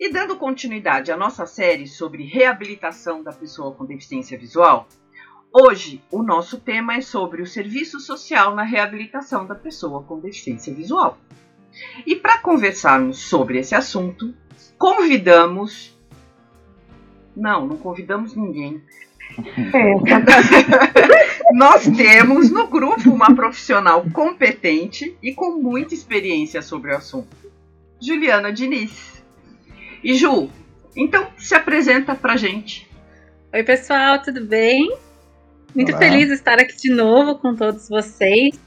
E dando continuidade à nossa série sobre reabilitação da pessoa com deficiência visual, hoje o nosso tema é sobre o serviço social na reabilitação da pessoa com deficiência visual. E para conversarmos sobre esse assunto, convidamos. Não, não convidamos ninguém. Nós temos no grupo uma profissional competente e com muita experiência sobre o assunto, Juliana Diniz. E Ju, então se apresenta pra gente. Oi, pessoal, tudo bem? Muito Olá. feliz de estar aqui de novo com todos vocês.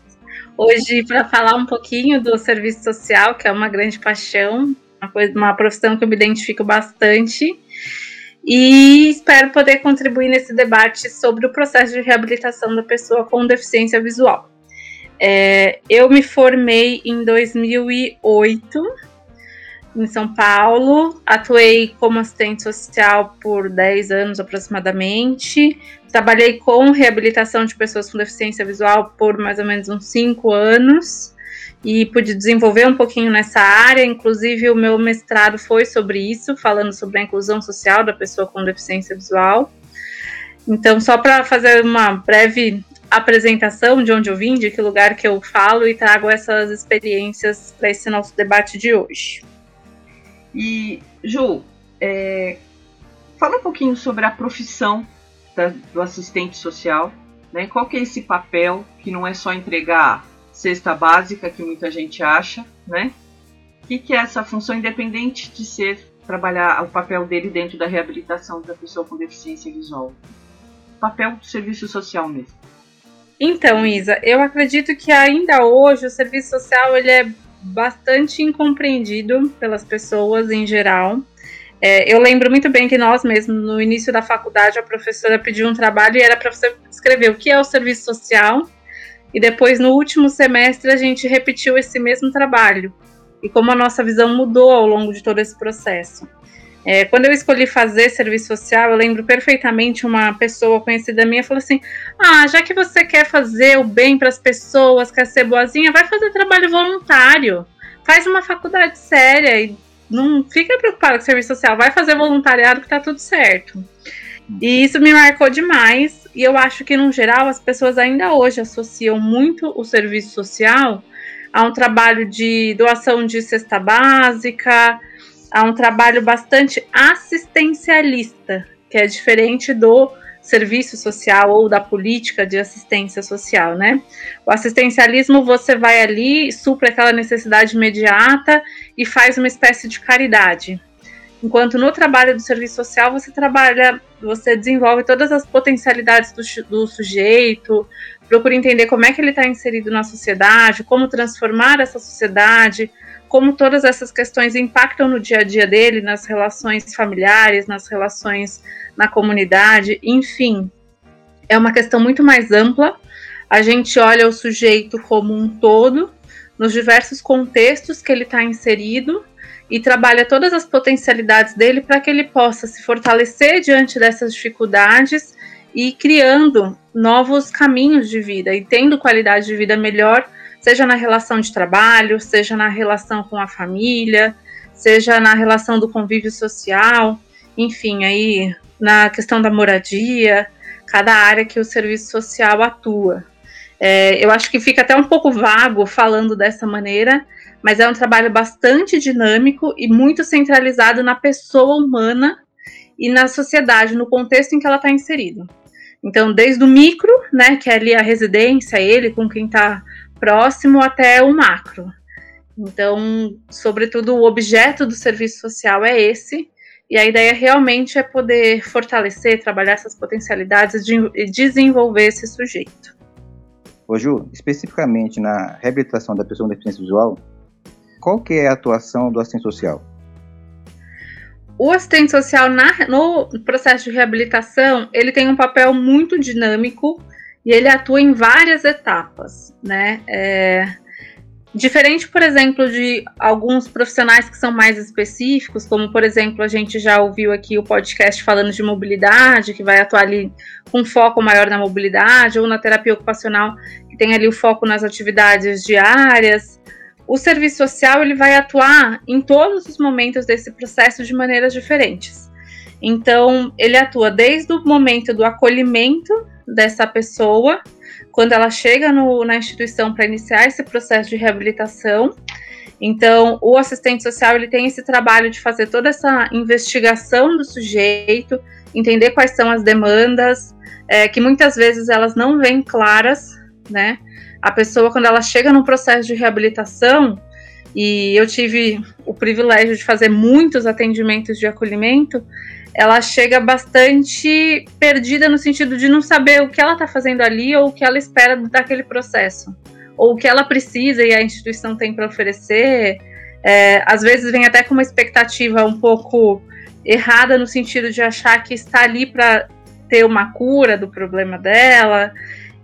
Hoje, para falar um pouquinho do serviço social, que é uma grande paixão, uma, coisa, uma profissão que eu me identifico bastante. E espero poder contribuir nesse debate sobre o processo de reabilitação da pessoa com deficiência visual. É, eu me formei em 2008 em São Paulo, atuei como assistente social por 10 anos aproximadamente, trabalhei com reabilitação de pessoas com deficiência visual por mais ou menos uns 5 anos e pude desenvolver um pouquinho nessa área, inclusive o meu mestrado foi sobre isso, falando sobre a inclusão social da pessoa com deficiência visual. Então, só para fazer uma breve apresentação de onde eu vim, de que lugar que eu falo e trago essas experiências para esse nosso debate de hoje. E, Ju, é, fala um pouquinho sobre a profissão da, do assistente social, né? Qual que é esse papel que não é só entregar cesta básica que muita gente acha, né? O que, que é essa função independente de ser trabalhar o papel dele dentro da reabilitação da pessoa com deficiência visual? Papel do serviço social mesmo. Então, Isa, eu acredito que ainda hoje o serviço social ele é bastante incompreendido pelas pessoas em geral. É, eu lembro muito bem que nós mesmos, no início da faculdade, a professora pediu um trabalho e era para você escrever o que é o serviço social. E depois, no último semestre, a gente repetiu esse mesmo trabalho. E como a nossa visão mudou ao longo de todo esse processo. É, quando eu escolhi fazer serviço social, eu lembro perfeitamente uma pessoa conhecida minha falou assim: Ah, já que você quer fazer o bem para as pessoas, quer ser boazinha, vai fazer trabalho voluntário. Faz uma faculdade séria e não fica preocupado com serviço social, vai fazer voluntariado que tá tudo certo. E isso me marcou demais. E eu acho que, no geral, as pessoas ainda hoje associam muito o serviço social a um trabalho de doação de cesta básica, a um trabalho bastante assistencialista, que é diferente do serviço social ou da política de assistência social, né? O assistencialismo você vai ali, supra aquela necessidade imediata e faz uma espécie de caridade. Enquanto no trabalho do serviço social você trabalha, você desenvolve todas as potencialidades do, do sujeito, procura entender como é que ele está inserido na sociedade, como transformar essa sociedade, como todas essas questões impactam no dia a dia dele, nas relações familiares, nas relações na comunidade, enfim. É uma questão muito mais ampla. A gente olha o sujeito como um todo, nos diversos contextos que ele está inserido, e trabalha todas as potencialidades dele para que ele possa se fortalecer diante dessas dificuldades e criando novos caminhos de vida e tendo qualidade de vida melhor seja na relação de trabalho, seja na relação com a família, seja na relação do convívio social, enfim, aí na questão da moradia, cada área que o serviço social atua. É, eu acho que fica até um pouco vago falando dessa maneira, mas é um trabalho bastante dinâmico e muito centralizado na pessoa humana e na sociedade, no contexto em que ela está inserida. Então, desde o micro, né, que é ali a residência, ele com quem está próximo, até o macro. Então, sobretudo, o objeto do serviço social é esse, e a ideia realmente é poder fortalecer, trabalhar essas potencialidades e desenvolver esse sujeito. Ô Ju, especificamente na reabilitação da pessoa com deficiência visual, qual que é a atuação do assistente social? O assistente social na, no processo de reabilitação, ele tem um papel muito dinâmico e ele atua em várias etapas, né? É, diferente, por exemplo, de alguns profissionais que são mais específicos, como por exemplo a gente já ouviu aqui o podcast falando de mobilidade, que vai atuar ali com foco maior na mobilidade, ou na terapia ocupacional, que tem ali o foco nas atividades diárias o serviço social ele vai atuar em todos os momentos desse processo de maneiras diferentes. Então, ele atua desde o momento do acolhimento dessa pessoa, quando ela chega no, na instituição para iniciar esse processo de reabilitação. Então, o assistente social ele tem esse trabalho de fazer toda essa investigação do sujeito, entender quais são as demandas, é, que muitas vezes elas não vêm claras, né? a pessoa, quando ela chega num processo de reabilitação, e eu tive o privilégio de fazer muitos atendimentos de acolhimento, ela chega bastante perdida no sentido de não saber o que ela está fazendo ali ou o que ela espera daquele processo, ou o que ela precisa e a instituição tem para oferecer. É, às vezes vem até com uma expectativa um pouco errada no sentido de achar que está ali para ter uma cura do problema dela.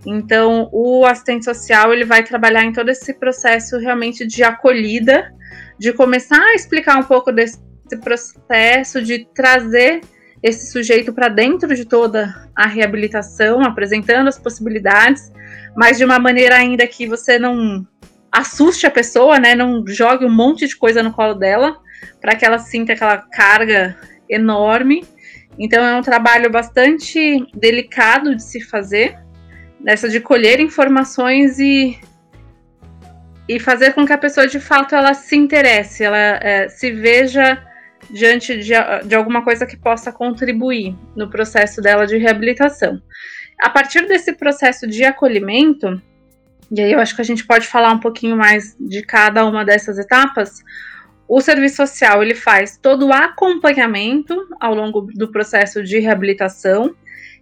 Então, o assistente social ele vai trabalhar em todo esse processo realmente de acolhida, de começar a explicar um pouco desse processo, de trazer esse sujeito para dentro de toda a reabilitação, apresentando as possibilidades, mas de uma maneira ainda que você não assuste a pessoa, né? Não jogue um monte de coisa no colo dela, para que ela sinta aquela carga enorme. Então é um trabalho bastante delicado de se fazer, dessa de colher informações e e fazer com que a pessoa de fato ela se interesse, ela é, se veja diante de, de alguma coisa que possa contribuir no processo dela de reabilitação. A partir desse processo de acolhimento, e aí eu acho que a gente pode falar um pouquinho mais de cada uma dessas etapas, o serviço social ele faz todo o acompanhamento ao longo do processo de reabilitação,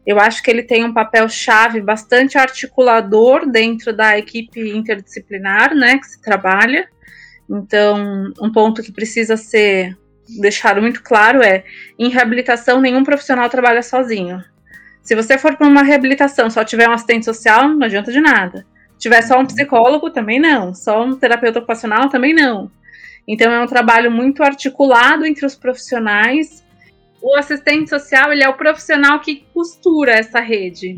eu acho que ele tem um papel chave bastante articulador dentro da equipe interdisciplinar, né, que se trabalha. Então, um ponto que precisa ser deixado muito claro é: em reabilitação, nenhum profissional trabalha sozinho. Se você for para uma reabilitação só tiver um assistente social, não adianta de nada. Se tiver só um psicólogo, também não. Só um terapeuta ocupacional, também não. Então, é um trabalho muito articulado entre os profissionais o assistente social ele é o profissional que costura essa rede,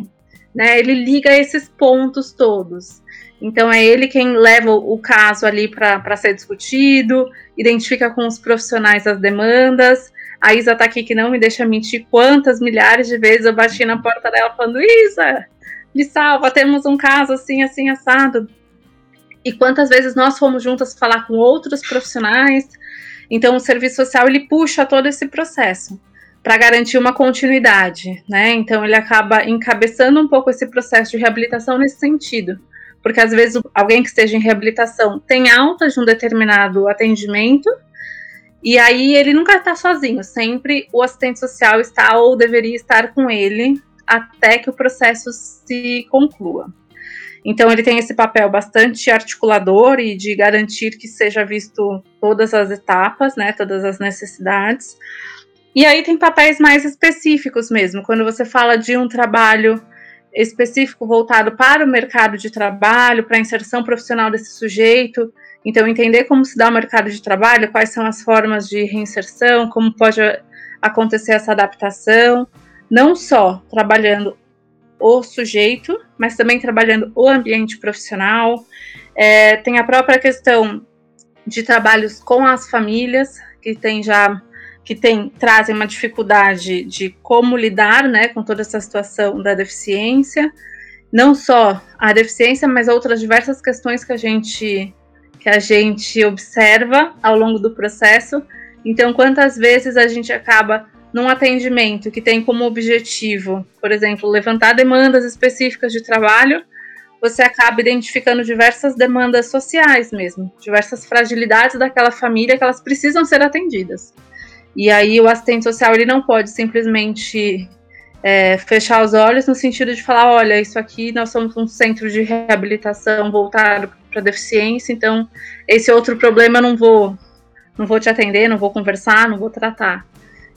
né? Ele liga esses pontos todos. Então é ele quem leva o caso ali para ser discutido, identifica com os profissionais as demandas. A Isa tá aqui que não me deixa mentir quantas milhares de vezes eu bati na porta dela falando: Isa, me salva, temos um caso assim, assim, assado. E quantas vezes nós fomos juntas falar com outros profissionais. Então o serviço social ele puxa todo esse processo para garantir uma continuidade, né? Então ele acaba encabeçando um pouco esse processo de reabilitação nesse sentido, porque às vezes alguém que esteja em reabilitação tem alta de um determinado atendimento e aí ele nunca está sozinho, sempre o assistente social está ou deveria estar com ele até que o processo se conclua. Então ele tem esse papel bastante articulador e de garantir que seja visto todas as etapas, né, todas as necessidades. E aí tem papéis mais específicos mesmo, quando você fala de um trabalho específico voltado para o mercado de trabalho, para a inserção profissional desse sujeito. Então, entender como se dá o mercado de trabalho, quais são as formas de reinserção, como pode acontecer essa adaptação, não só trabalhando o sujeito, mas também trabalhando o ambiente profissional. É, tem a própria questão de trabalhos com as famílias, que tem já que tem, trazem uma dificuldade de como lidar né, com toda essa situação da deficiência, não só a deficiência, mas outras diversas questões que a gente que a gente observa ao longo do processo. Então, quantas vezes a gente acaba num atendimento que tem como objetivo, por exemplo, levantar demandas específicas de trabalho, você acaba identificando diversas demandas sociais mesmo, diversas fragilidades daquela família que elas precisam ser atendidas. E aí o assistente social ele não pode simplesmente é, fechar os olhos no sentido de falar, olha, isso aqui nós somos um centro de reabilitação voltado para deficiência, então esse outro problema eu não vou, não vou te atender, não vou conversar, não vou tratar.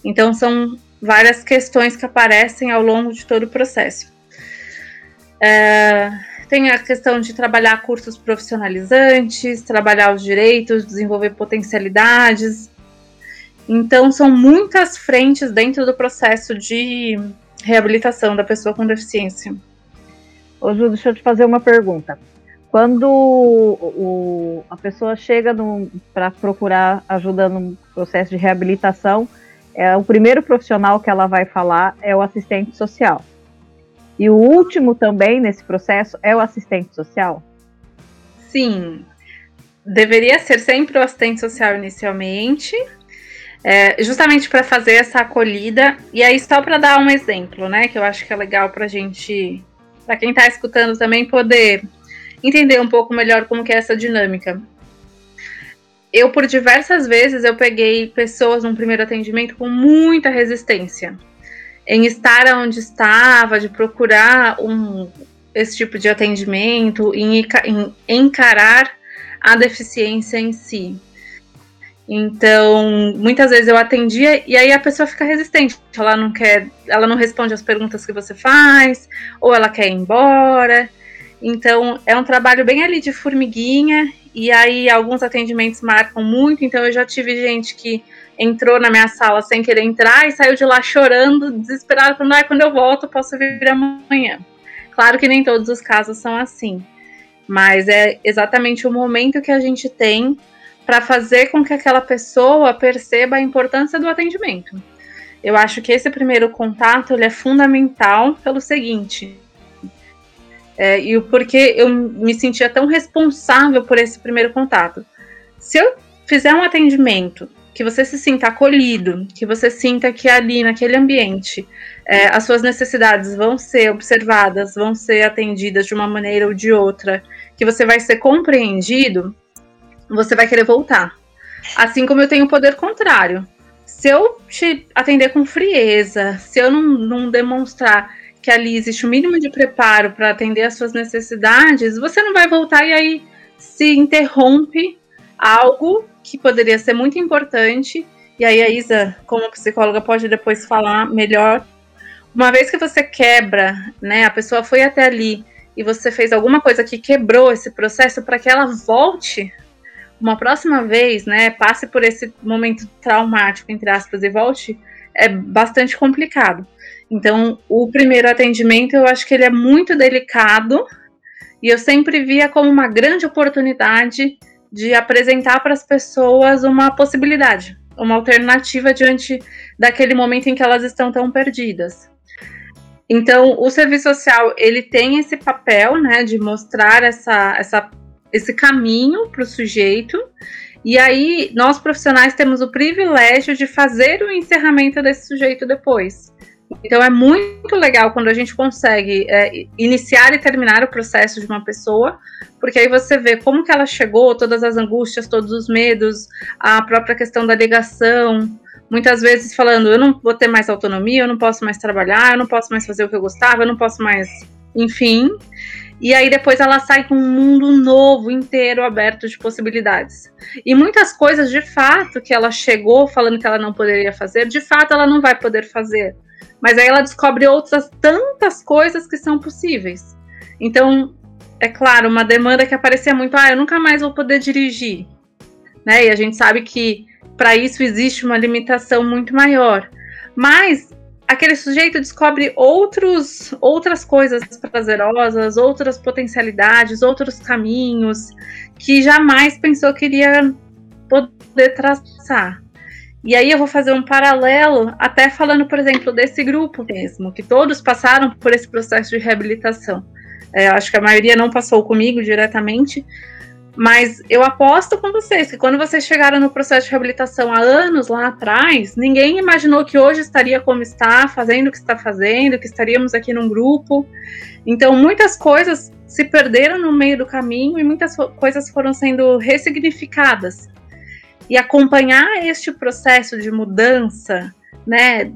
Então são várias questões que aparecem ao longo de todo o processo. É, tem a questão de trabalhar cursos profissionalizantes, trabalhar os direitos, desenvolver potencialidades. Então, são muitas frentes dentro do processo de reabilitação da pessoa com deficiência. Ô, Ju, deixa eu te fazer uma pergunta. Quando o, a pessoa chega para procurar ajuda no processo de reabilitação, é, o primeiro profissional que ela vai falar é o assistente social. E o último também nesse processo é o assistente social? Sim. Deveria ser sempre o assistente social inicialmente, é, justamente para fazer essa acolhida. E aí, só para dar um exemplo, né, que eu acho que é legal para gente, para quem está escutando também, poder entender um pouco melhor como que é essa dinâmica. Eu, por diversas vezes, eu peguei pessoas num primeiro atendimento com muita resistência em estar onde estava, de procurar um, esse tipo de atendimento, em, em encarar a deficiência em si. Então, muitas vezes eu atendia e aí a pessoa fica resistente. Ela não quer, ela não responde as perguntas que você faz, ou ela quer ir embora. Então, é um trabalho bem ali de formiguinha e aí alguns atendimentos marcam muito. Então, eu já tive gente que entrou na minha sala sem querer entrar e saiu de lá chorando, desesperado, falando: ah, quando eu volto, posso vir amanhã. Claro que nem todos os casos são assim, mas é exatamente o momento que a gente tem para fazer com que aquela pessoa perceba a importância do atendimento. Eu acho que esse primeiro contato ele é fundamental pelo seguinte. É, e o porquê eu me sentia tão responsável por esse primeiro contato. Se eu fizer um atendimento que você se sinta acolhido, que você sinta que ali naquele ambiente é, as suas necessidades vão ser observadas, vão ser atendidas de uma maneira ou de outra, que você vai ser compreendido, você vai querer voltar. Assim como eu tenho o poder contrário. Se eu te atender com frieza, se eu não, não demonstrar que ali existe o mínimo de preparo para atender as suas necessidades, você não vai voltar e aí se interrompe algo que poderia ser muito importante. E aí a Isa, como psicóloga, pode depois falar melhor. Uma vez que você quebra, né, a pessoa foi até ali e você fez alguma coisa que quebrou esse processo para que ela volte uma próxima vez, né, passe por esse momento traumático, entre aspas, e volte, é bastante complicado. Então, o primeiro atendimento, eu acho que ele é muito delicado e eu sempre via como uma grande oportunidade de apresentar para as pessoas uma possibilidade, uma alternativa diante daquele momento em que elas estão tão perdidas. Então, o serviço social ele tem esse papel, né, de mostrar essa, essa, esse caminho para o sujeito. E aí, nós profissionais temos o privilégio de fazer o encerramento desse sujeito depois. Então é muito legal quando a gente consegue é, iniciar e terminar o processo de uma pessoa, porque aí você vê como que ela chegou, todas as angústias, todos os medos, a própria questão da ligação, muitas vezes falando, eu não vou ter mais autonomia, eu não posso mais trabalhar, eu não posso mais fazer o que eu gostava, eu não posso mais, enfim. E aí depois ela sai com um mundo novo, inteiro, aberto de possibilidades. E muitas coisas, de fato, que ela chegou falando que ela não poderia fazer, de fato ela não vai poder fazer mas aí ela descobre outras tantas coisas que são possíveis. Então, é claro, uma demanda que aparecia muito, ah, eu nunca mais vou poder dirigir. Né? E a gente sabe que para isso existe uma limitação muito maior. Mas aquele sujeito descobre outros, outras coisas prazerosas, outras potencialidades, outros caminhos que jamais pensou que iria poder traçar. E aí eu vou fazer um paralelo, até falando, por exemplo, desse grupo mesmo, que todos passaram por esse processo de reabilitação. É, acho que a maioria não passou comigo diretamente, Mas eu aposto com vocês que quando vocês chegaram no processo de reabilitação há anos lá atrás, ninguém imaginou que hoje estaria como está, fazendo o que está fazendo, que estaríamos aqui num grupo. Então, muitas coisas se perderam no meio do caminho e muitas coisas foram sendo ressignificadas. E acompanhar este processo de mudança, né,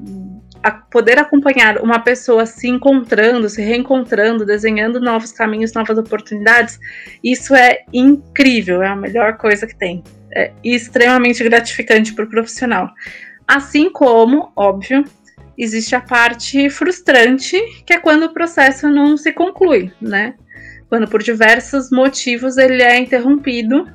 poder acompanhar uma pessoa se encontrando, se reencontrando, desenhando novos caminhos, novas oportunidades, isso é incrível, é a melhor coisa que tem. É extremamente gratificante para o profissional. Assim como, óbvio, existe a parte frustrante, que é quando o processo não se conclui, né? Quando por diversos motivos ele é interrompido,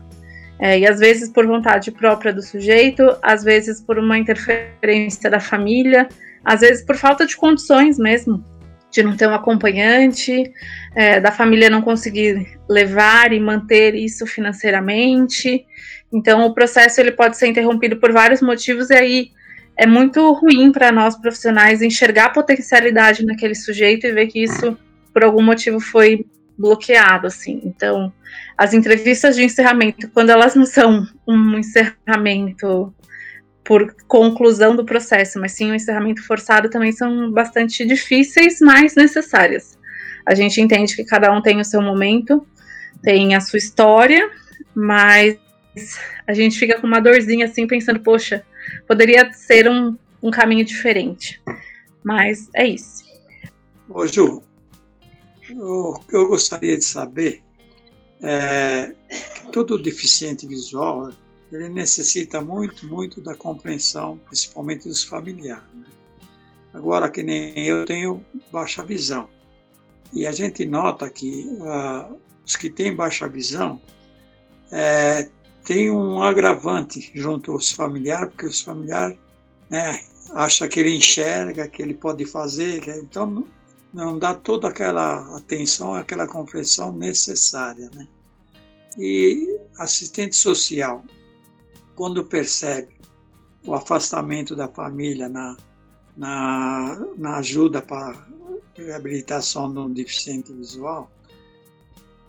é, e às vezes por vontade própria do sujeito, às vezes por uma interferência da família, às vezes por falta de condições mesmo, de não ter um acompanhante, é, da família não conseguir levar e manter isso financeiramente. Então, o processo ele pode ser interrompido por vários motivos e aí é muito ruim para nós profissionais enxergar a potencialidade naquele sujeito e ver que isso por algum motivo foi bloqueado, assim. Então, as entrevistas de encerramento, quando elas não são um encerramento por conclusão do processo, mas sim um encerramento forçado também são bastante difíceis, mas necessárias. A gente entende que cada um tem o seu momento, tem a sua história, mas a gente fica com uma dorzinha assim, pensando, poxa, poderia ser um, um caminho diferente. Mas é isso. Ô Ju, o que eu gostaria de saber é que todo deficiente visual ele necessita muito, muito da compreensão, principalmente dos familiares. Né? Agora, que nem eu tenho baixa visão. E a gente nota que uh, os que têm baixa visão é, tem um agravante junto aos familiares, porque os familiares né, acham que ele enxerga, que ele pode fazer, então não, não dá toda aquela atenção, aquela compreensão necessária. Né? E assistente social, quando percebe o afastamento da família na, na, na ajuda para reabilitação de um deficiente visual,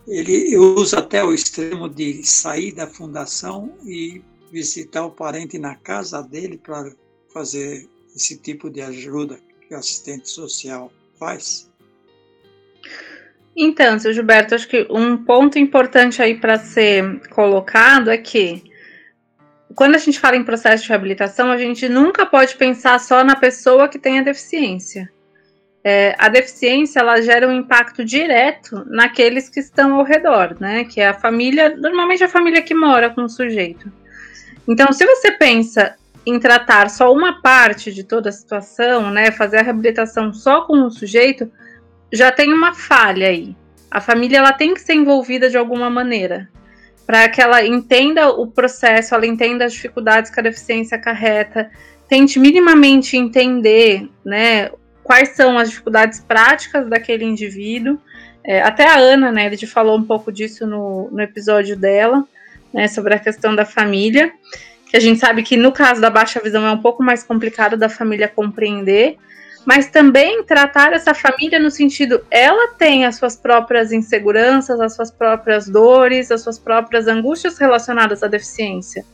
ele usa até o extremo de sair da fundação e visitar o parente na casa dele para fazer esse tipo de ajuda que o assistente social faz? Então, seu Gilberto, acho que um ponto importante aí para ser colocado é que quando a gente fala em processo de reabilitação, a gente nunca pode pensar só na pessoa que tem a deficiência. É, a deficiência ela gera um impacto direto naqueles que estão ao redor, né? Que é a família, normalmente a família que mora com o sujeito. Então, se você pensa em tratar só uma parte de toda a situação, né? Fazer a reabilitação só com o sujeito, já tem uma falha aí. A família ela tem que ser envolvida de alguma maneira para que ela entenda o processo, ela entenda as dificuldades que a deficiência acarreta, tente minimamente entender, né, quais são as dificuldades práticas daquele indivíduo. É, até a Ana, né, a gente falou um pouco disso no, no episódio dela, né, sobre a questão da família, que a gente sabe que no caso da baixa visão é um pouco mais complicado da família compreender, mas também tratar essa família no sentido, ela tem as suas próprias inseguranças, as suas próprias dores, as suas próprias angústias relacionadas à deficiência,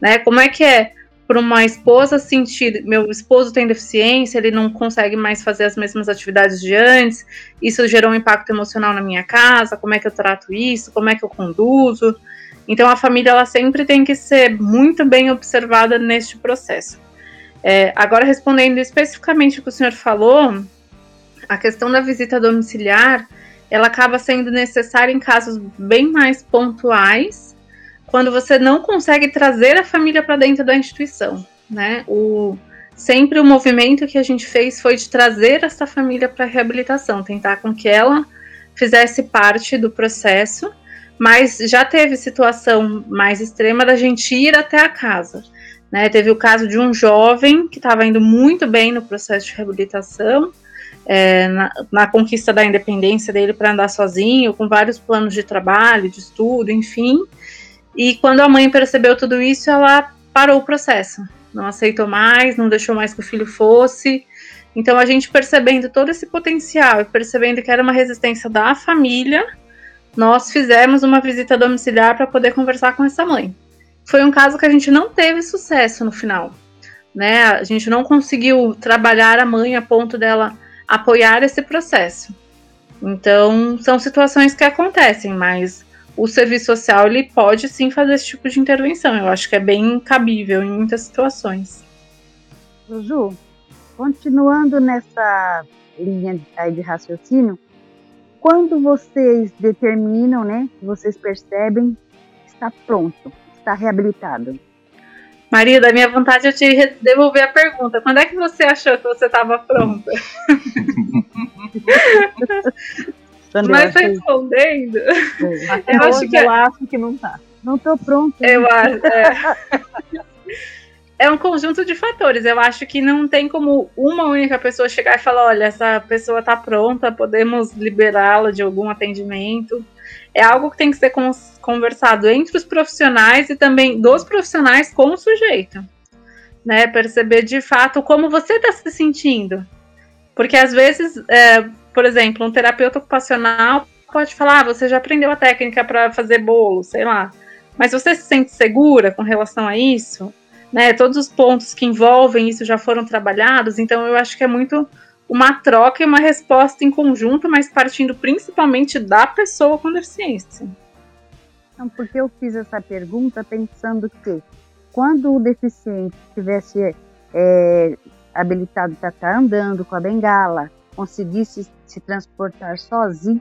né? Como é que é para uma esposa sentir, meu esposo tem deficiência, ele não consegue mais fazer as mesmas atividades de antes, isso gerou um impacto emocional na minha casa, como é que eu trato isso, como é que eu conduzo? Então a família ela sempre tem que ser muito bem observada neste processo. É, agora, respondendo especificamente o que o senhor falou, a questão da visita domiciliar, ela acaba sendo necessária em casos bem mais pontuais, quando você não consegue trazer a família para dentro da instituição, né? O, sempre o movimento que a gente fez foi de trazer essa família para a reabilitação, tentar com que ela fizesse parte do processo, mas já teve situação mais extrema da gente ir até a casa. Né? Teve o caso de um jovem que estava indo muito bem no processo de reabilitação, é, na, na, conquista da independência dele para andar sozinho, com vários planos de trabalho, de estudo, enfim. E quando a mãe percebeu tudo isso, ela parou o processo, não aceitou mais, não deixou mais que o filho fosse. Então a gente percebendo todo esse potencial e percebendo que era uma resistência da família, nós fizemos uma visita domiciliar para poder conversar com essa mãe. Foi um caso que a gente não teve sucesso no final. Né? A gente não conseguiu trabalhar a mãe a ponto dela apoiar esse processo. Então, são situações que acontecem, mas o serviço social ele pode sim fazer esse tipo de intervenção. Eu acho que é bem cabível em muitas situações. Ju, continuando nessa linha de raciocínio, quando vocês determinam, né, vocês percebem, está pronto, está reabilitado? Maria, da minha vontade é te devolver a pergunta. Quando é que você achou que você estava pronta? Mas respondendo, Até eu acho que eu acho que não tá. Não estou pronto. Eu acho. É. é um conjunto de fatores. Eu acho que não tem como uma única pessoa chegar e falar: olha, essa pessoa está pronta, podemos liberá-la de algum atendimento. É algo que tem que ser conversado entre os profissionais e também dos profissionais com o sujeito. Né? Perceber de fato como você está se sentindo. Porque às vezes, é, por exemplo, um terapeuta ocupacional pode falar: ah, você já aprendeu a técnica para fazer bolo, sei lá. Mas você se sente segura com relação a isso? né? Todos os pontos que envolvem isso já foram trabalhados, então eu acho que é muito uma troca e uma resposta em conjunto, mas partindo principalmente da pessoa com deficiência. Não, porque eu fiz essa pergunta pensando que quando o deficiente estivesse é, habilitado para estar andando com a bengala, conseguisse se transportar sozinho,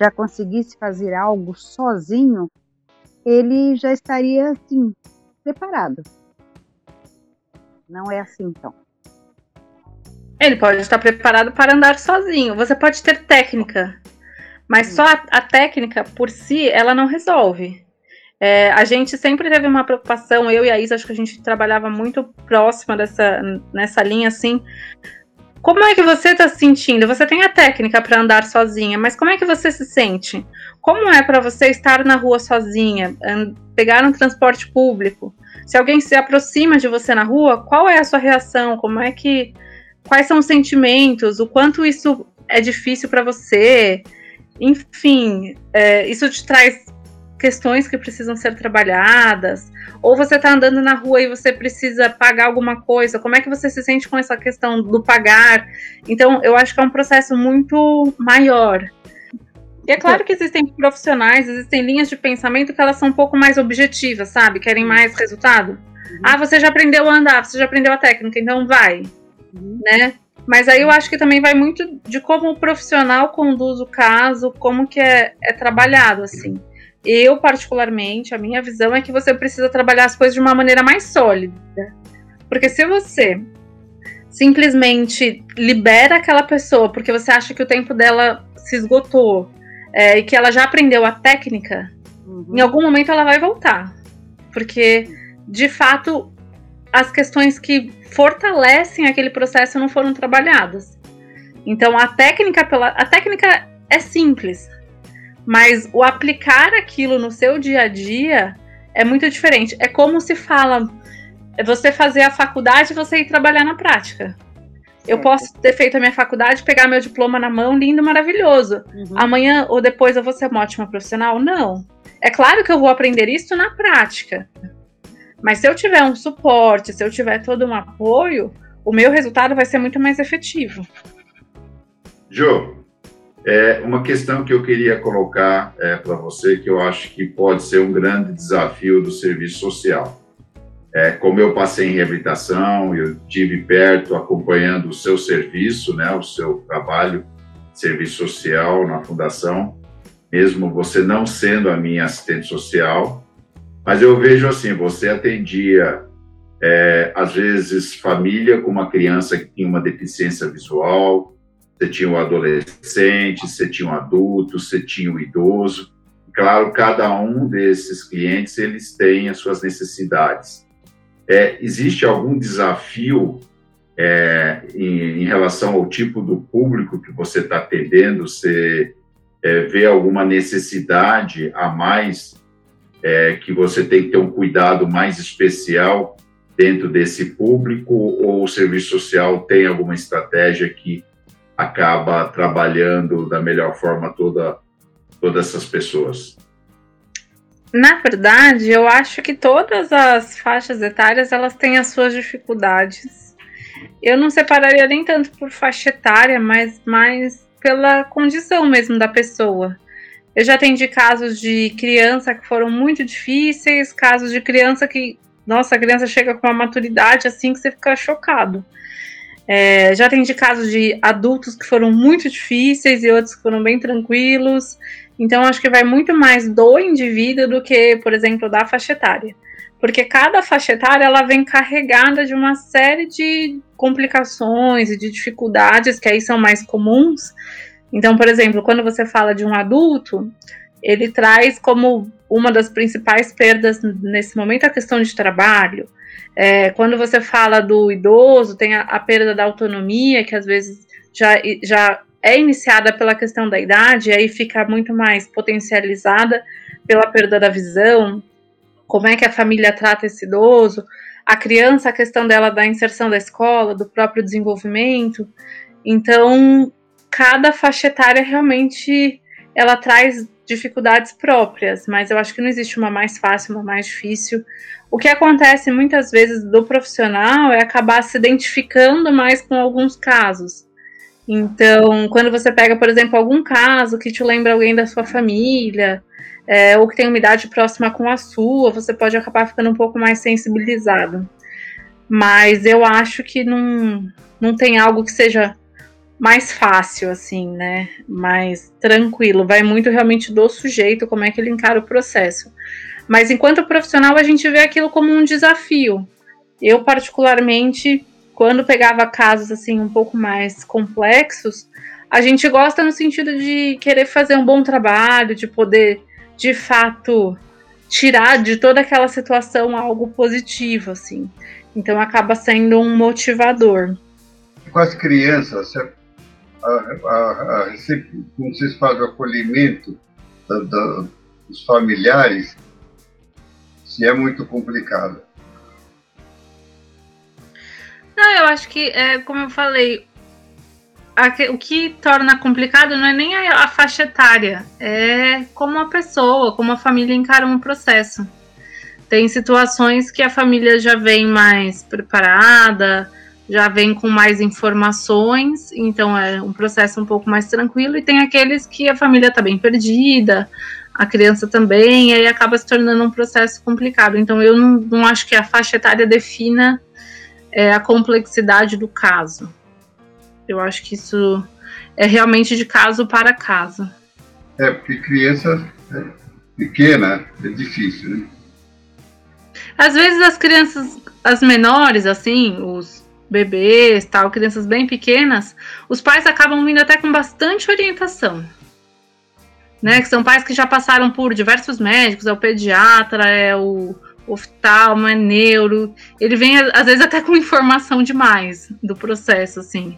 já conseguisse fazer algo sozinho, ele já estaria assim preparado. Não é assim, então. Ele pode estar preparado para andar sozinho. Você pode ter técnica, mas hum. só a, a, técnica por si ela não resolve. É, a gente sempre teve uma preocupação, eu e a Isa, acho que a gente trabalhava muito próxima dessa, nessa linha assim. Como é que você está se sentindo? Você tem a técnica para andar sozinha, mas como é que você se sente? Como é para você estar na rua sozinha, pegar um transporte público? Se alguém se aproxima de você na rua, qual é a sua reação? Como é que quais são os sentimentos? O quanto isso é difícil para você? Enfim, é, isso te traz questões que precisam ser trabalhadas, ou você está andando na rua e você precisa pagar alguma coisa, como é que você se sente com essa questão do pagar? Então, eu acho que é um processo muito maior. E é claro que existem profissionais, existem linhas de pensamento que elas são um pouco mais objetivas, sabe? Querem mais resultado. Uhum. Ah, você já aprendeu a andar, você já aprendeu a técnica, então vai. Uhum. Né? Mas aí eu acho que também vai muito de como o profissional conduz o caso, como que é, é trabalhado, assim. Eu, particularmente, a minha visão é que você precisa trabalhar as coisas de uma maneira mais sólida. Porque se você simplesmente libera aquela pessoa porque você acha que o tempo dela se esgotou é, e que ela já aprendeu a técnica, uhum. em algum momento ela vai voltar. Porque, de fato, as questões que fortalecem aquele processo não foram trabalhadas. Então a técnica pela a técnica é simples, mas o aplicar aquilo no seu dia a dia é muito diferente. É como se fala, é você fazer a faculdade e você ir trabalhar na prática. Eu posso ter feito a minha faculdade, pegar meu diploma na mão, lindo, maravilhoso. Uhum. Amanhã ou depois eu vou ser uma ótima profissional? Não. É claro que eu vou aprender isso na prática. Mas se eu tiver um suporte, se eu tiver todo um apoio, o meu resultado vai ser muito mais efetivo. Jo, é uma questão que eu queria colocar é, para você, que eu acho que pode ser um grande desafio do serviço social. É, como eu passei em reabilitação, eu tive perto acompanhando o seu serviço, né, o seu trabalho, serviço social na fundação, mesmo você não sendo a minha assistente social, mas eu vejo assim, você atendia é, às vezes família com uma criança que tinha uma deficiência visual, você tinha um adolescente, você tinha um adulto, você tinha um idoso. Claro, cada um desses clientes eles têm as suas necessidades. É, existe algum desafio é, em, em, relação ao tipo do público que você está atendendo? Você é, vê alguma necessidade a mais é, que você tem que ter um cuidado mais especial dentro desse público? Ou o serviço social tem alguma estratégia que acaba trabalhando da melhor forma toda todas essas pessoas? Na verdade, eu acho que todas as faixas etárias elas têm as suas dificuldades. Eu não separaria nem tanto por faixa etária, mas mais pela condição mesmo da pessoa. Eu já atendi casos de criança que foram muito difíceis, casos de criança que, nossa, a criança chega com uma maturidade assim que você fica chocado. É, já atendi casos de adultos que foram muito difíceis e outros que foram bem tranquilos. Então, acho que vai muito mais do indivíduo do que, por exemplo, da faixa etária. Porque cada faixa etária ela vem carregada de uma série de complicações e de dificuldades que aí são mais comuns. Então, por exemplo, quando você fala de um adulto, ele traz como uma das principais perdas nesse momento a questão de trabalho. É, quando você fala do idoso, tem a, a perda da autonomia, que às vezes já, já é iniciada pela questão da idade, e aí fica muito mais potencializada pela perda da visão, como é que a família trata esse idoso, a criança, a questão dela da inserção da escola, do próprio desenvolvimento. Então, cada faixa etária realmente ela traz dificuldades próprias, mas eu acho que não existe uma mais fácil, uma mais difícil. O que acontece muitas vezes do profissional é acabar se identificando mais com alguns casos. Então, quando você pega, por exemplo, algum caso que te lembra alguém da sua família, é, ou que tem uma idade próxima com a sua, você pode acabar ficando um pouco mais sensibilizado. Mas eu acho que não, não tem algo que seja mais fácil, assim, né? Mais tranquilo. Vai muito realmente do sujeito, como é que ele encara o processo. Mas enquanto profissional, a gente vê aquilo como um desafio. Eu, particularmente, quando pegava casos assim um pouco mais complexos, a gente gosta no sentido de querer fazer um bom trabalho, de poder de fato tirar de toda aquela situação algo positivo, assim. Então acaba sendo um motivador. Com as crianças, a, a, a, como vocês fazem o acolhimento da, da, dos familiares, se é muito complicado. Não, eu acho que, é, como eu falei, o que torna complicado não é nem a, a, faixa etária, é como a pessoa, como a família encara um processo. Tem situações que a família já vem mais preparada, já vem com mais informações, então é um processo um pouco mais tranquilo, e tem aqueles que a família está bem perdida, a criança também, e aí acaba se tornando um processo complicado. Então eu não, não acho que a faixa etária defina é, a complexidade do caso. Eu acho que isso é realmente de caso para caso. É, porque criança é pequena é difícil, né? Às vezes as crianças, as menores, assim, os bebês, tal, crianças bem pequenas, os pais acabam vindo até com bastante orientação. Né, que são pais que já passaram por diversos médicos, é o pediatra, é o oftalmo, é neuro. Ele vem, às vezes, até com informação demais do processo, assim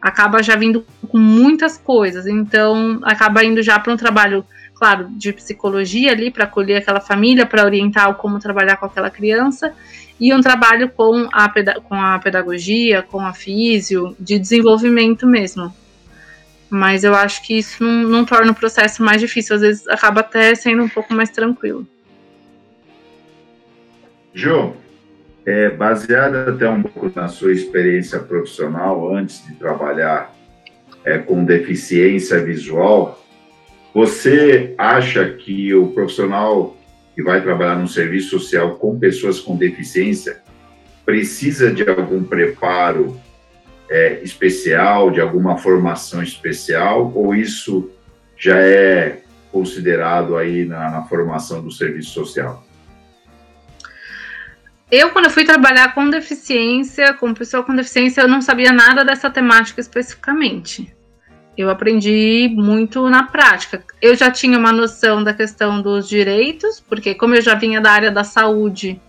acaba já vindo com muitas coisas, então acaba indo já para um trabalho, claro, de psicologia ali para acolher aquela família, para orientar como trabalhar com aquela criança, e um trabalho com a, com a pedagogia, com a físio, de desenvolvimento mesmo. Mas eu acho que isso não, não torna o processo mais difícil, às vezes acaba até sendo um pouco mais tranquilo. Ju, é, baseada até um pouco na sua experiência profissional antes de trabalhar é, com deficiência visual, você acha que o profissional que vai trabalhar no serviço social com pessoas com deficiência precisa de algum preparo é, especial, de alguma formação especial, ou isso já é considerado aí na, na formação do serviço social? Eu, quando fui trabalhar com deficiência, com pessoa com deficiência, eu não sabia nada dessa temática especificamente. Eu aprendi muito na prática. Eu já tinha uma noção da questão dos direitos, porque como eu já vinha da área da saúde,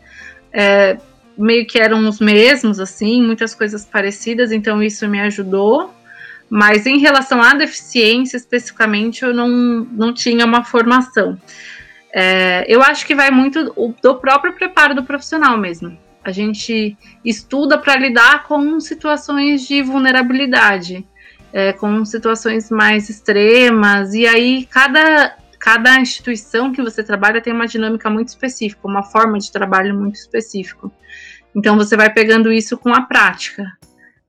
é, meio que eram os mesmos, assim, muitas coisas parecidas, então isso me ajudou. Mas em relação à deficiência especificamente, eu não, não tinha uma formação. É, eu acho que vai muito do próprio preparo do profissional mesmo. A gente estuda para lidar com situações de vulnerabilidade, é, com situações mais extremas, e aí cada, cada instituição que você trabalha tem uma dinâmica muito específica, uma forma de trabalho muito específica. Então você vai pegando isso com a prática.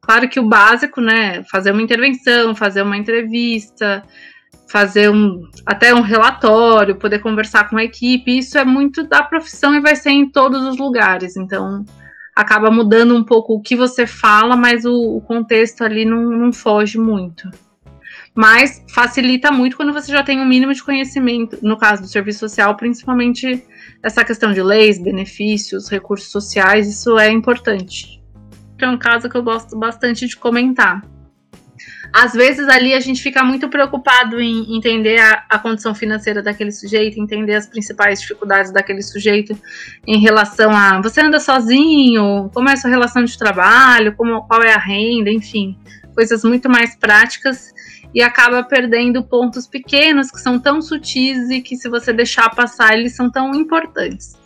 Claro que o básico, né, fazer uma intervenção, fazer uma entrevista, fazer um até um relatório, poder conversar com a equipe, isso é muito da profissão e vai ser em todos os lugares. Então, acaba mudando um pouco o que você fala, mas o, o contexto ali não, não foge muito. Mas facilita muito quando você já tem um mínimo de conhecimento, no caso do serviço social, principalmente essa questão de leis, benefícios, recursos sociais, isso é importante. É um caso que eu gosto bastante de comentar às vezes ali a gente fica muito preocupado em entender a, a, condição financeira daquele sujeito, entender as principais dificuldades daquele sujeito em relação a você anda sozinho, como é a sua relação de trabalho, como, qual é a renda, enfim, coisas muito mais práticas e acaba perdendo pontos pequenos que são tão sutis e que se você deixar passar eles são tão importantes.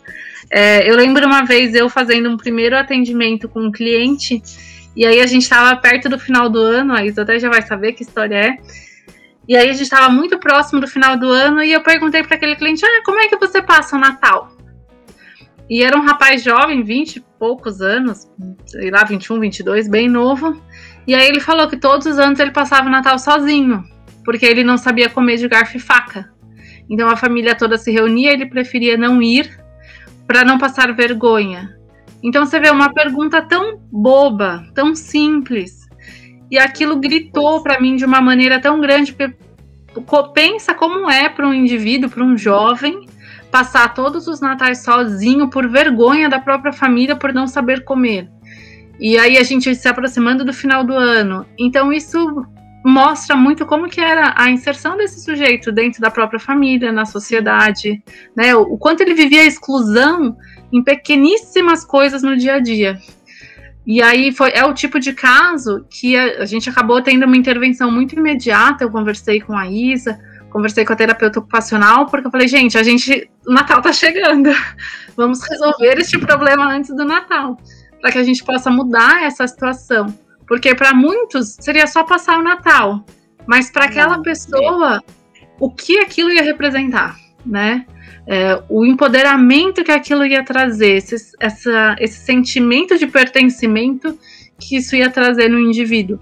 É, eu lembro uma vez eu fazendo um primeiro atendimento com um cliente e aí a gente estava perto do final do ano, a Isa até já vai saber que história é. E aí a gente estava muito próximo do final do ano e eu perguntei para aquele cliente: "Ah, como é que você passa o Natal?" E era um rapaz jovem, 20 e poucos anos, sei lá, 21, 22, bem novo. E aí ele falou que todos os anos ele passava o Natal sozinho, porque ele não sabia comer de garfo e faca. Então a família toda se reunia, ele preferia não ir para não passar vergonha. Então você vê uma pergunta tão boba, tão simples, e aquilo gritou para mim de uma maneira tão grande. Pensa como é para um indivíduo, para um jovem, passar todos os natais sozinho por vergonha da própria família por não saber comer. E aí a gente se aproximando do final do ano. Então isso mostra muito como que era a inserção desse sujeito dentro da própria família, na sociedade, né? O quanto ele vivia a exclusão em pequeníssimas coisas no dia a dia. E aí foi, é o tipo de caso que a, a, gente acabou tendo uma intervenção muito imediata. Eu conversei com a Isa, conversei com a terapeuta ocupacional, porque eu falei, gente, a gente. O Natal tá chegando. Vamos resolver este problema antes do Natal. Para que a gente possa mudar essa situação. Porque para muitos seria só passar o Natal. Mas para aquela pessoa, o que aquilo ia representar, né? É, o empoderamento que aquilo ia trazer, esse, essa, esse sentimento de pertencimento que isso ia trazer no indivíduo.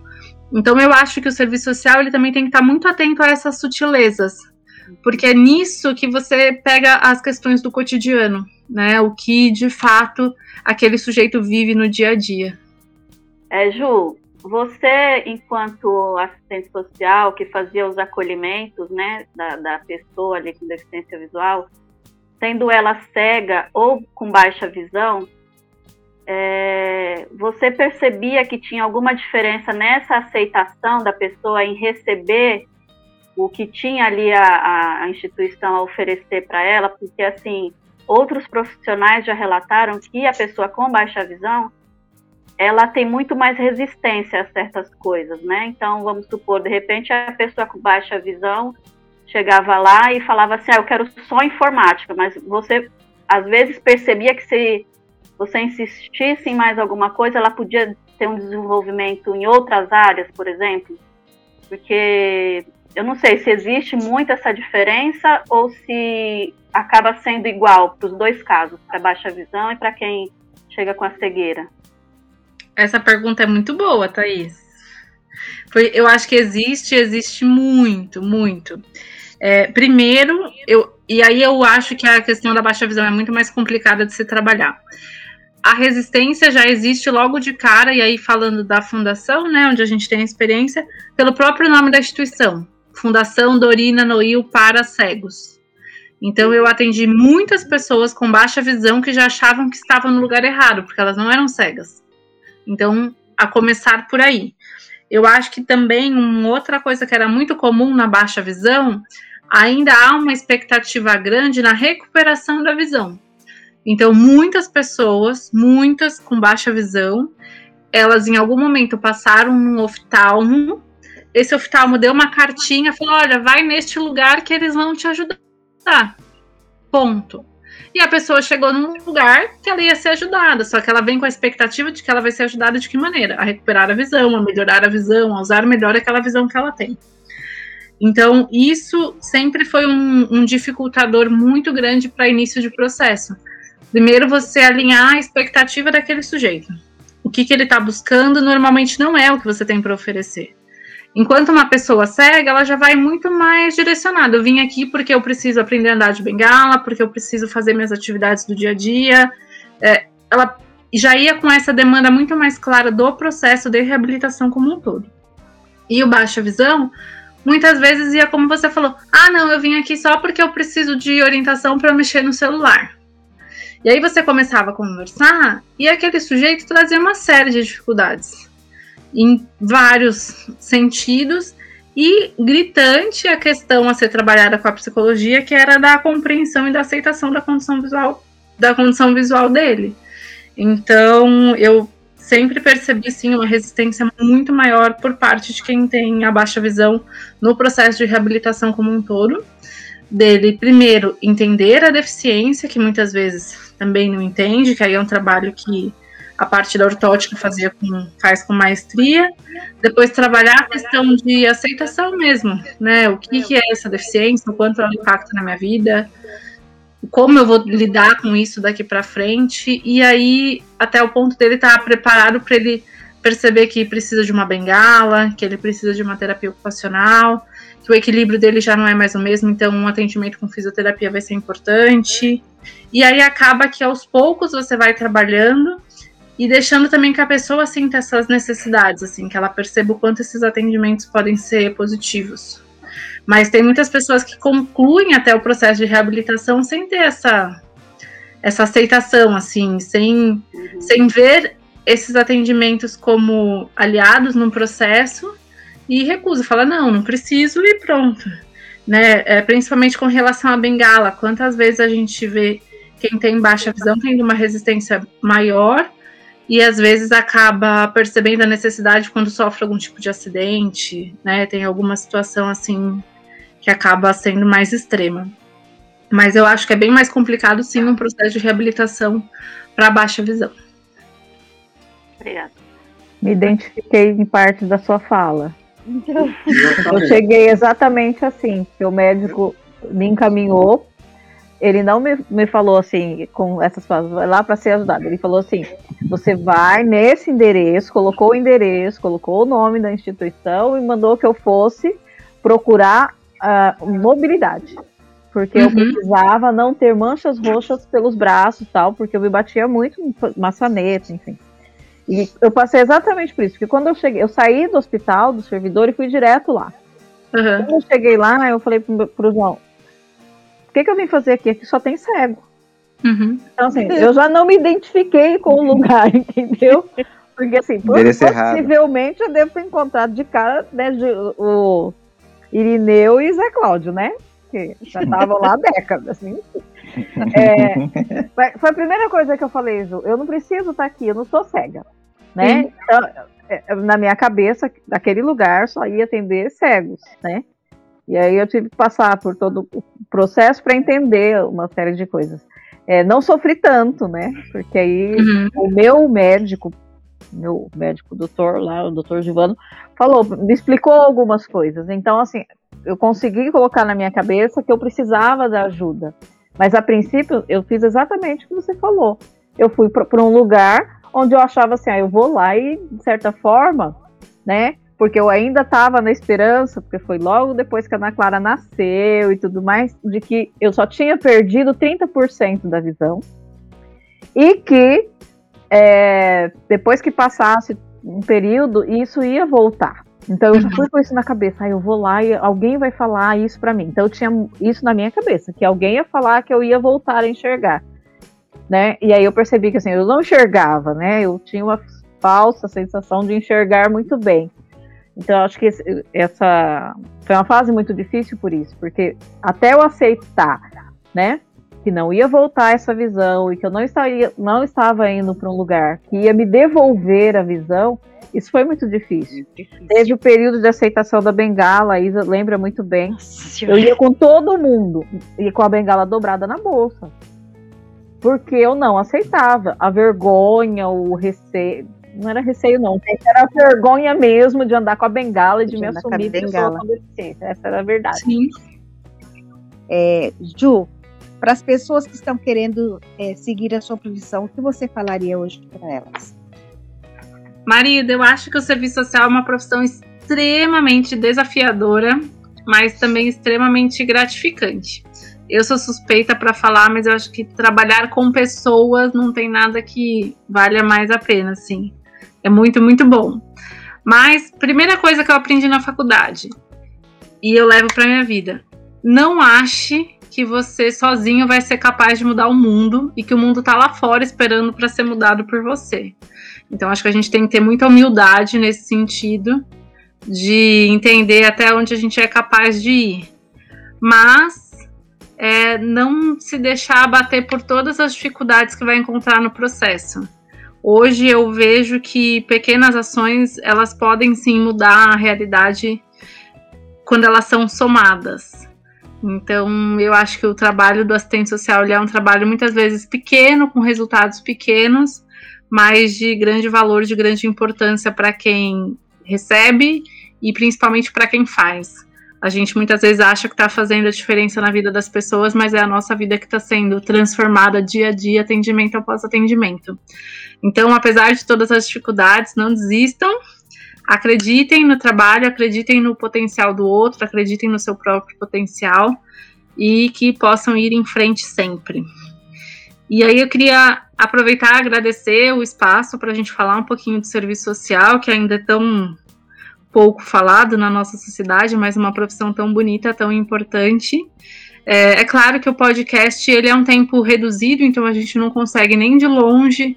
Então eu acho que o serviço social ele também tem que estar muito atento a essas sutilezas, porque é nisso que você pega as questões do cotidiano, né? O que de fato aquele sujeito vive no dia a dia. É, Ju, você, enquanto assistente social que fazia os acolhimentos, né, da, da pessoa ali com deficiência visual, sendo ela cega ou com baixa visão, é, você percebia que tinha alguma diferença nessa aceitação da pessoa em receber o que tinha ali a, a instituição a oferecer para ela? Porque, assim, outros profissionais já relataram que a pessoa com baixa visão ela tem muito mais resistência a certas coisas, né? Então, vamos supor, de repente, a pessoa com baixa visão chegava lá e falava assim: ah, eu quero só informática, mas você às vezes percebia que se você insistisse em mais alguma coisa, ela podia ter um desenvolvimento em outras áreas, por exemplo, porque eu não sei se existe muito essa diferença ou se acaba sendo igual para os dois casos, para baixa visão e para quem chega com a cegueira. Essa pergunta é muito boa, Thaís. Eu acho que existe, existe muito, muito. É, primeiro, eu, e aí eu acho que a questão da baixa visão é muito mais complicada de se trabalhar. A resistência já existe logo de cara, e aí falando da fundação, né, onde a gente tem a experiência, pelo próprio nome da instituição, Fundação Dorina Noil para Cegos. Então eu atendi muitas pessoas com baixa visão que já achavam que estavam no lugar errado, porque elas não eram cegas. Então, a começar por aí. Eu acho que também uma outra coisa que era muito comum na baixa visão ainda há uma expectativa grande na recuperação da visão. Então, muitas pessoas, muitas com baixa visão, elas em algum momento passaram num oftalmo. Esse oftalmo deu uma cartinha, falou: olha, vai neste lugar que eles vão te ajudar. Ponto. E a pessoa chegou num lugar que ela ia ser ajudada, só que ela vem com a expectativa de que ela vai ser ajudada de que maneira? A recuperar a visão, a melhorar a visão, a usar melhor aquela visão que ela tem. Então, isso sempre foi um, um dificultador muito grande para início de processo. Primeiro, você alinhar a expectativa daquele sujeito. O que, que ele está buscando normalmente não é o que você tem para oferecer. Enquanto uma pessoa cega, ela já vai muito mais direcionada. Eu vim aqui porque eu preciso aprender a andar de bengala, porque eu preciso fazer minhas atividades do dia a dia. É, ela já ia com essa demanda muito mais clara do processo de reabilitação como um todo. E o baixa visão muitas vezes ia como você falou: ah, não, eu vim aqui só porque eu preciso de orientação para mexer no celular. E aí você começava a conversar e aquele sujeito trazia uma série de dificuldades em vários sentidos e gritante a questão a ser trabalhada com a psicologia, que era da compreensão e da aceitação da condição visual da condição visual dele. Então, eu sempre percebi sim uma resistência muito maior por parte de quem tem a baixa visão no processo de reabilitação como um todo. Dele, primeiro, entender a deficiência, que muitas vezes também não entende, que aí é um trabalho que a parte da ortótica fazia com, faz com maestria. Depois trabalhar a questão de aceitação mesmo, né? O que, que é essa deficiência, o quanto ela impacta na minha vida, como eu vou lidar com isso daqui para frente e aí até o ponto dele estar tá preparado para ele perceber que precisa de uma bengala, que ele precisa de uma terapia ocupacional, que o equilíbrio dele já não é mais o mesmo, então um atendimento com fisioterapia vai ser importante. E aí acaba que aos poucos você vai trabalhando e deixando também que a pessoa sinta essas necessidades, assim, que ela perceba o quanto esses atendimentos podem ser positivos. Mas tem muitas pessoas que concluem até o processo de reabilitação sem ter essa, essa aceitação, assim, sem, uhum. sem ver esses atendimentos como aliados num processo e recusa, fala, não, não preciso e pronto. Né? É, principalmente com relação à bengala, quantas vezes a gente vê quem tem baixa visão tendo uma resistência maior e às vezes acaba percebendo a necessidade quando sofre algum tipo de acidente, né? Tem alguma situação assim que acaba sendo mais extrema. Mas eu acho que é bem mais complicado, sim, um processo de reabilitação para baixa visão. Obrigada. Me identifiquei em parte da sua fala. Então... Eu cheguei exatamente assim, que o médico me encaminhou. Ele não me, me falou assim, com essas palavras, vai lá para ser ajudado. Ele falou assim: você vai nesse endereço, colocou o endereço, colocou o nome da instituição e mandou que eu fosse procurar uh, mobilidade. Porque uhum. eu precisava não ter manchas roxas pelos braços tal, porque eu me batia muito em maçaneta, enfim. E eu passei exatamente por isso, porque quando eu cheguei, eu saí do hospital, do servidor, e fui direto lá. Uhum. Quando eu cheguei lá, eu falei pro, pro João, que, que eu vim fazer aqui? Aqui só tem cego. Uhum. Então, assim, eu já não me identifiquei com o lugar, entendeu? Porque, assim, possivelmente eu devo ter encontrado de cara né, de, o, Irineu e Zé Cláudio, né? Que já estavam lá há décadas, assim. É, foi a primeira coisa que eu falei, Ju. Eu não preciso estar aqui, eu não sou cega. Né? Então, é, na minha cabeça, daquele lugar só ia atender cegos, né? E aí eu tive que passar por todo o processo para entender uma série de coisas. É, não sofri tanto, né? Porque aí uhum. o meu médico meu médico doutor lá, o doutor Givano, falou, me explicou algumas coisas. Então, assim, eu consegui colocar na minha cabeça que eu precisava da ajuda. Mas a princípio eu fiz exatamente o que você falou. Eu fui para um lugar onde eu achava assim, ah, eu vou lá e, de certa forma, né? Porque eu ainda estava na esperança, porque foi logo depois que a Ana Clara nasceu e tudo mais, de que eu só tinha perdido 30% da visão e que é, depois que passasse um período, isso ia voltar. Então eu já fui com isso na cabeça, ah, eu vou lá e alguém vai falar isso para mim. Então eu tinha isso na minha cabeça, que alguém ia falar que eu ia voltar a enxergar, né? E aí eu percebi que assim, eu não enxergava, né? Eu tinha uma falsa sensação de enxergar muito bem. Então acho que esse, essa foi uma fase muito difícil por isso, porque até eu aceitar, né? que não ia voltar essa visão e que eu não, estaria, não estava indo para um lugar que ia me devolver a visão, isso foi muito difícil. difícil. Teve o período de aceitação da bengala, a Isa lembra muito bem. Nossa, eu ia com todo mundo e com a bengala dobrada na bolsa. Porque eu não aceitava. A vergonha, o receio. Não era receio, não. Era vergonha mesmo de andar com a bengala e de, de me assumir pessoa com deficiência. Essa era a verdade. Sim. É, Ju, para as pessoas que estão querendo é, seguir a sua profissão, o que você falaria hoje para elas? Marido, eu acho que o serviço social é uma profissão extremamente desafiadora, mas também extremamente gratificante. Eu sou suspeita para falar, mas eu acho que trabalhar com pessoas não tem nada que valha mais a pena, assim. É muito, muito bom. Mas, primeira coisa que eu aprendi na faculdade, e eu levo para minha vida: não ache que você sozinho vai ser capaz de mudar o mundo e que o mundo tá lá fora esperando para ser mudado por você. Então, acho que a gente tem que ter muita humildade nesse sentido de entender até onde a gente é capaz de ir. Mas é, não se deixar abater por todas as dificuldades que vai encontrar no processo. Hoje eu vejo que pequenas ações elas podem sim mudar a realidade quando elas são somadas. Então eu acho que o trabalho do assistente social é um trabalho muitas vezes pequeno, com resultados pequenos, mas de grande valor, de grande importância para quem recebe e principalmente para quem faz. A gente muitas vezes acha que está fazendo a diferença na vida das pessoas, mas é a nossa vida que está sendo transformada dia a dia, atendimento após atendimento. Então, apesar de todas as dificuldades, não desistam, acreditem no trabalho, acreditem no potencial do outro, acreditem no seu próprio potencial e que possam ir em frente sempre. E aí eu queria aproveitar e agradecer o espaço para a gente falar um pouquinho do serviço social, que ainda é tão pouco falado na nossa sociedade, mas uma profissão tão bonita, tão importante. É, é, claro que o podcast ele é um tempo reduzido, então a gente não consegue nem de longe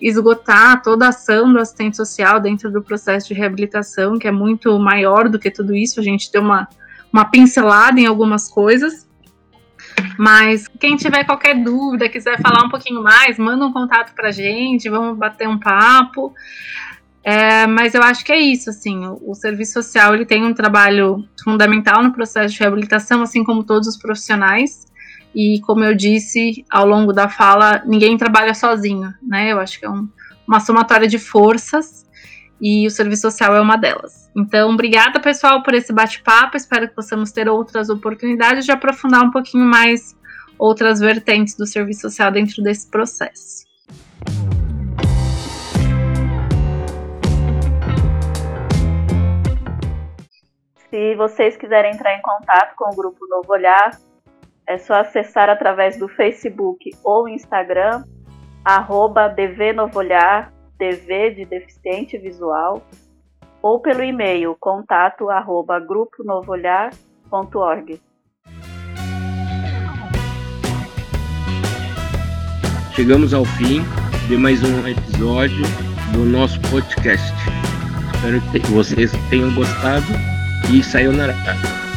esgotar toda a ação do assistente social dentro do processo de reabilitação, que é muito maior do que tudo isso. A gente deu uma, uma pincelada em algumas coisas. Mas quem tiver qualquer dúvida, quiser falar um pouquinho mais, manda um contato pra gente, vamos bater um papo. É, mas eu acho que é isso, assim, o, o, serviço social ele tem um trabalho fundamental no processo de reabilitação, assim como todos os profissionais. E como eu disse ao longo da fala, ninguém trabalha sozinho, né? Eu acho que é um, uma somatória de forças e o serviço social é uma delas. Então, obrigada pessoal por esse bate-papo. Espero que possamos ter outras oportunidades de aprofundar um pouquinho mais outras vertentes do serviço social dentro desse processo. Se vocês quiserem entrar em contato com o Grupo Novo Olhar, é só acessar através do Facebook ou Instagram, arroba DV Novo Olhar, DV de Deficiente Visual, ou pelo e-mail contato arroba gruponovoolhar.org. Chegamos ao fim de mais um episódio do nosso podcast. Espero que vocês tenham gostado e saiu na